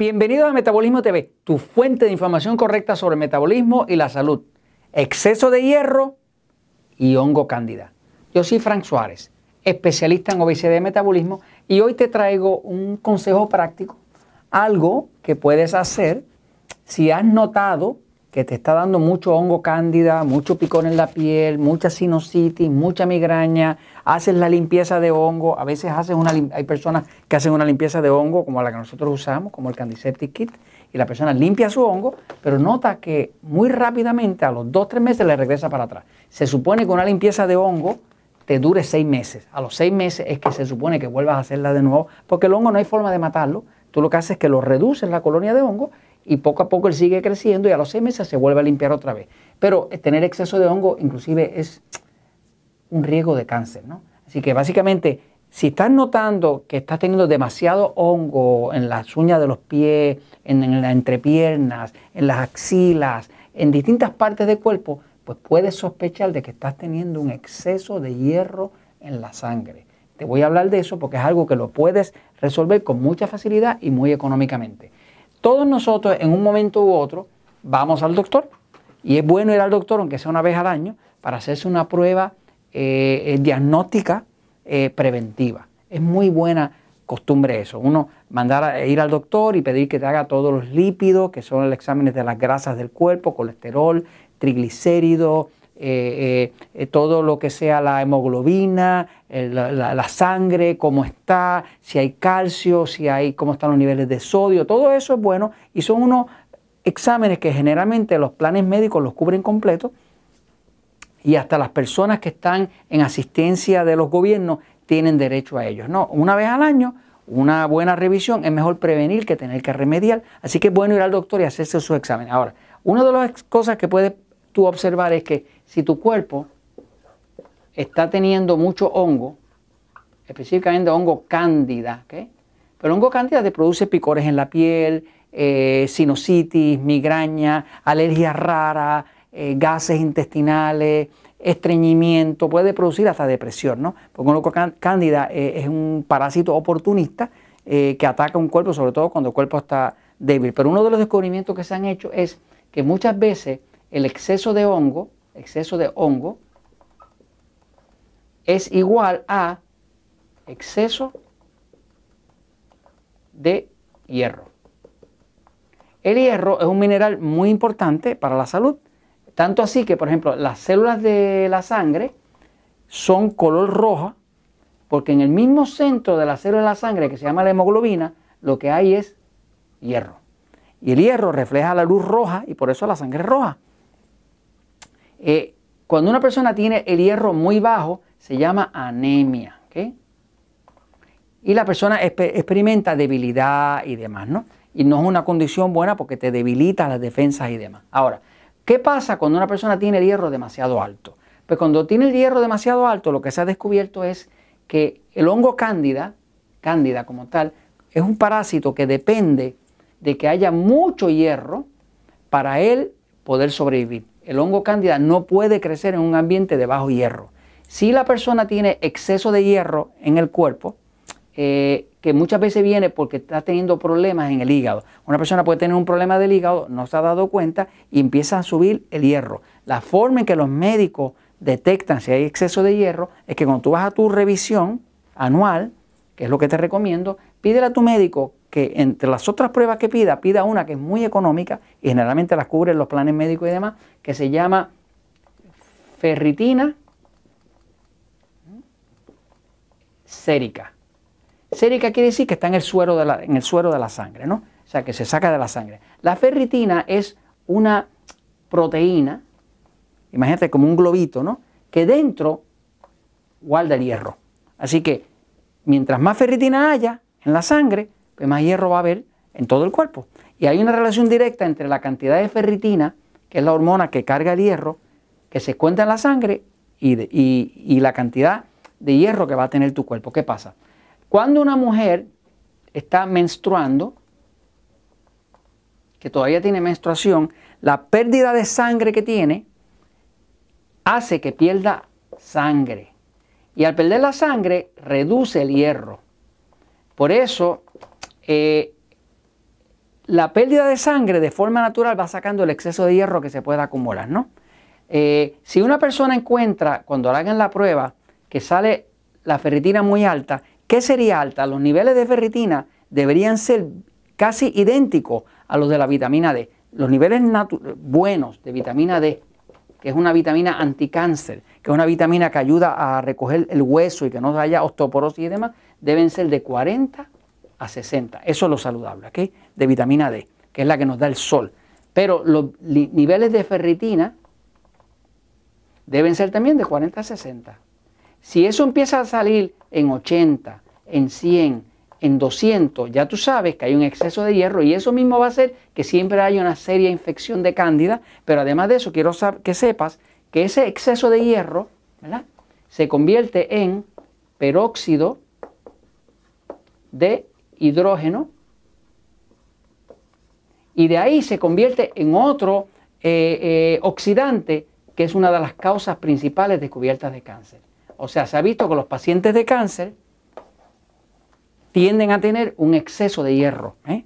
Bienvenido a Metabolismo TV, tu fuente de información correcta sobre metabolismo y la salud, exceso de hierro y hongo cándida. Yo soy Frank Suárez, especialista en obesidad y metabolismo, y hoy te traigo un consejo práctico, algo que puedes hacer si has notado que te está dando mucho hongo cándida, mucho picón en la piel, mucha sinusitis, mucha migraña, haces la limpieza de hongo, a veces haces una, hay personas que hacen una limpieza de hongo como la que nosotros usamos, como el Candiseptic Kit, y la persona limpia su hongo, pero nota que muy rápidamente, a los 2-3 meses, le regresa para atrás. Se supone que una limpieza de hongo te dure 6 meses. A los 6 meses es que se supone que vuelvas a hacerla de nuevo, porque el hongo no hay forma de matarlo. Tú lo que haces es que lo reduces la colonia de hongo y poco a poco él sigue creciendo y a los seis meses se vuelve a limpiar otra vez. Pero tener exceso de hongo inclusive es un riesgo de cáncer, ¿no? Así que básicamente, si estás notando que estás teniendo demasiado hongo en las uñas de los pies, en, las entrepiernas, en las axilas, en distintas partes del cuerpo, pues puedes sospechar de que estás teniendo un exceso de hierro en la sangre. Te voy a hablar de eso porque es algo que lo puedes resolver con mucha facilidad y muy económicamente. Todos nosotros en un momento u otro vamos al doctor y es bueno ir al doctor, aunque sea una vez al año, para hacerse una prueba eh, eh, diagnóstica eh, preventiva. Es muy buena costumbre eso. Uno mandar a ir al doctor y pedir que te haga todos los lípidos, que son los exámenes de las grasas del cuerpo, colesterol, triglicéridos, eh, eh, todo lo que sea la hemoglobina, la, sangre, cómo está, si hay calcio, si hay, cómo están los niveles de sodio, todo eso es bueno y son unos exámenes que generalmente los planes médicos los cubren completo y hasta las personas que están en asistencia de los gobiernos tienen derecho a ellos. No, una vez al año, una buena revisión, es mejor prevenir que tener que remediar, así que es bueno ir al doctor y hacerse su examen. Ahora, una de las cosas que puede tú observar es que si tu cuerpo está teniendo mucho hongo, específicamente hongo cándida, pero el hongo cándida te produce picores en la piel, eh, sinusitis, migraña, alergias raras, eh, gases intestinales, estreñimiento, puede producir hasta depresión, ¿no? Porque hongo cándida eh, es un parásito oportunista que ataca un cuerpo, sobre todo cuando el cuerpo está débil. Pero uno de los descubrimientos que se han hecho es que muchas veces el exceso de hongo, exceso de hongo, es igual a exceso de hierro. El hierro es un mineral muy importante para la salud, tanto así que, por ejemplo, las células de la sangre son color roja, porque en el mismo centro de la célula de la sangre, que se llama la hemoglobina, lo que hay es hierro. Y el hierro refleja la luz roja y por eso la sangre es roja. Eh, cuando una persona tiene el hierro muy bajo, se llama anemia. Y la persona experimenta debilidad y demás, ¿no? Y no es una condición buena porque te debilita las defensas y demás. Ahora, ¿qué pasa cuando una persona tiene el hierro demasiado alto? Pues cuando tiene el hierro demasiado alto, lo que se ha descubierto es que el hongo cándida, cándida como tal, es un parásito que depende de que haya mucho hierro para él poder sobrevivir el hongo cándida no puede crecer en un ambiente de bajo hierro. Si la persona tiene exceso de hierro en el cuerpo, eh, que muchas veces viene porque está teniendo problemas en el hígado. Una persona puede tener un problema del hígado, no se ha dado cuenta y empieza a subir el hierro. La forma en que los médicos detectan si hay exceso de hierro es que cuando tú vas a tu revisión anual, que es lo que te recomiendo, pídele a tu médico que entre las otras pruebas que pida, pida una que es muy económica y generalmente las cubren los planes médicos y demás, que se llama ferritina sérica. Sérica quiere decir que está en el suero de la, en el suero de la sangre, ¿no? O sea, que se saca de la sangre. La ferritina es una proteína, imagínate como un globito, ¿no? Que dentro guarda el hierro. Así que mientras más ferritina haya en la sangre, pues más hierro va a haber en todo el cuerpo. Y hay una relación directa entre la cantidad de ferritina, que es la hormona que carga el hierro, que se cuenta en la sangre, y, la cantidad de hierro que va a tener tu cuerpo. ¿Qué pasa? Cuando una mujer está menstruando, que todavía tiene menstruación, la pérdida de sangre que tiene hace que pierda sangre. Y al perder la sangre, reduce el hierro. Por eso eh, la pérdida de sangre de forma natural va sacando el exceso de hierro que se pueda acumular, ¿no? Eh, si una persona encuentra, cuando le hagan la prueba, que sale la ferritina muy alta, ¿qué sería alta? Los niveles de ferritina deberían ser casi idénticos a los de la vitamina D. Los niveles buenos de vitamina D, que es una vitamina anticáncer, que es una vitamina que ayuda a recoger el hueso y que no haya osteoporosis y demás, deben ser de 40 a 60. Eso es lo saludable, ¿ok? De vitamina D, que es la que nos da el sol. Pero los niveles de ferritina deben ser también de 40 a 60. Si eso empieza a salir en 80, en 100, en 200, ya tú sabes que hay un exceso de hierro y eso mismo va a hacer que siempre haya una seria infección de cándida, pero además de eso quiero que sepas que ese exceso de hierro se convierte en peróxido de hidrógeno y de ahí se convierte en otro eh, eh, oxidante que es una de las causas principales descubiertas de cáncer. O sea, se ha visto que los pacientes de cáncer tienden a tener un exceso de hierro. ¿eh?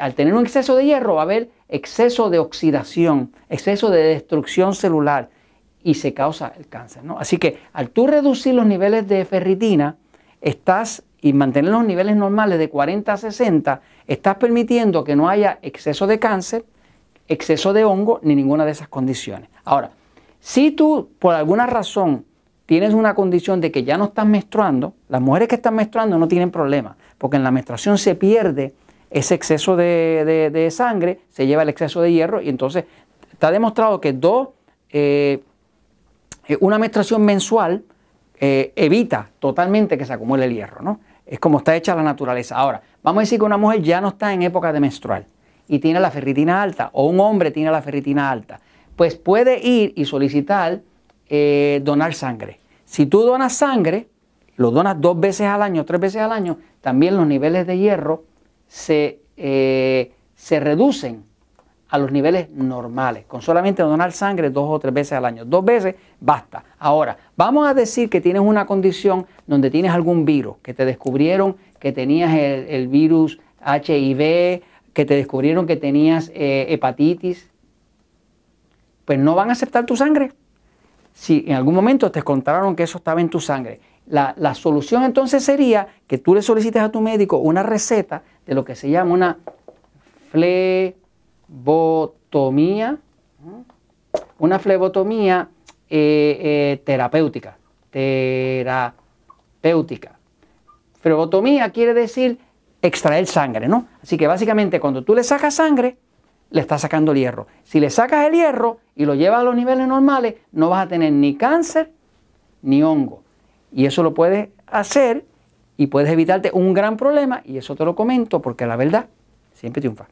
al tener un exceso de hierro va a haber exceso de oxidación, exceso de destrucción celular y se causa el cáncer. ¿no? Así que al tú reducir los niveles de ferritina, estás y mantener los niveles normales de 40 a 60, estás permitiendo que no haya exceso de cáncer, exceso de hongo, ni ninguna de esas condiciones. Ahora, si tú por alguna razón tienes una condición de que ya no estás menstruando, las mujeres que están menstruando no tienen problema, porque en la menstruación se pierde ese exceso de, sangre, se lleva el exceso de hierro y entonces está demostrado que dos, eh, una menstruación mensual eh, evita totalmente que se acumule el hierro, ¿no? Es como está hecha la naturaleza. Ahora, vamos a decir que una mujer ya no está en época de menstrual y tiene la ferritina alta, o un hombre tiene la ferritina alta, pues puede ir y solicitar eh, donar sangre. Si tú donas sangre, lo donas dos veces al año, tres veces al año, también los niveles de hierro se, eh, se reducen a los niveles normales, con solamente donar sangre dos o tres veces al año. Dos veces basta. Ahora, vamos a decir que tienes una condición donde tienes algún virus, que te descubrieron que tenías el, virus HIV, que te descubrieron que tenías eh, hepatitis, pues no van a aceptar tu sangre. Si en algún momento te contaron que eso estaba en tu sangre, la, la solución entonces sería que tú le solicites a tu médico una receta de lo que se llama una fle flebotomía, una flebotomía eh, eh, terapéutica, terapéutica. Flebotomía quiere decir extraer sangre, ¿no? Así que básicamente cuando tú le sacas sangre, le estás sacando el hierro. Si le sacas el hierro y lo llevas a los niveles normales, no vas a tener ni cáncer ni hongo. Y eso lo puedes hacer y puedes evitarte un gran problema y eso te lo comento porque la verdad siempre triunfa.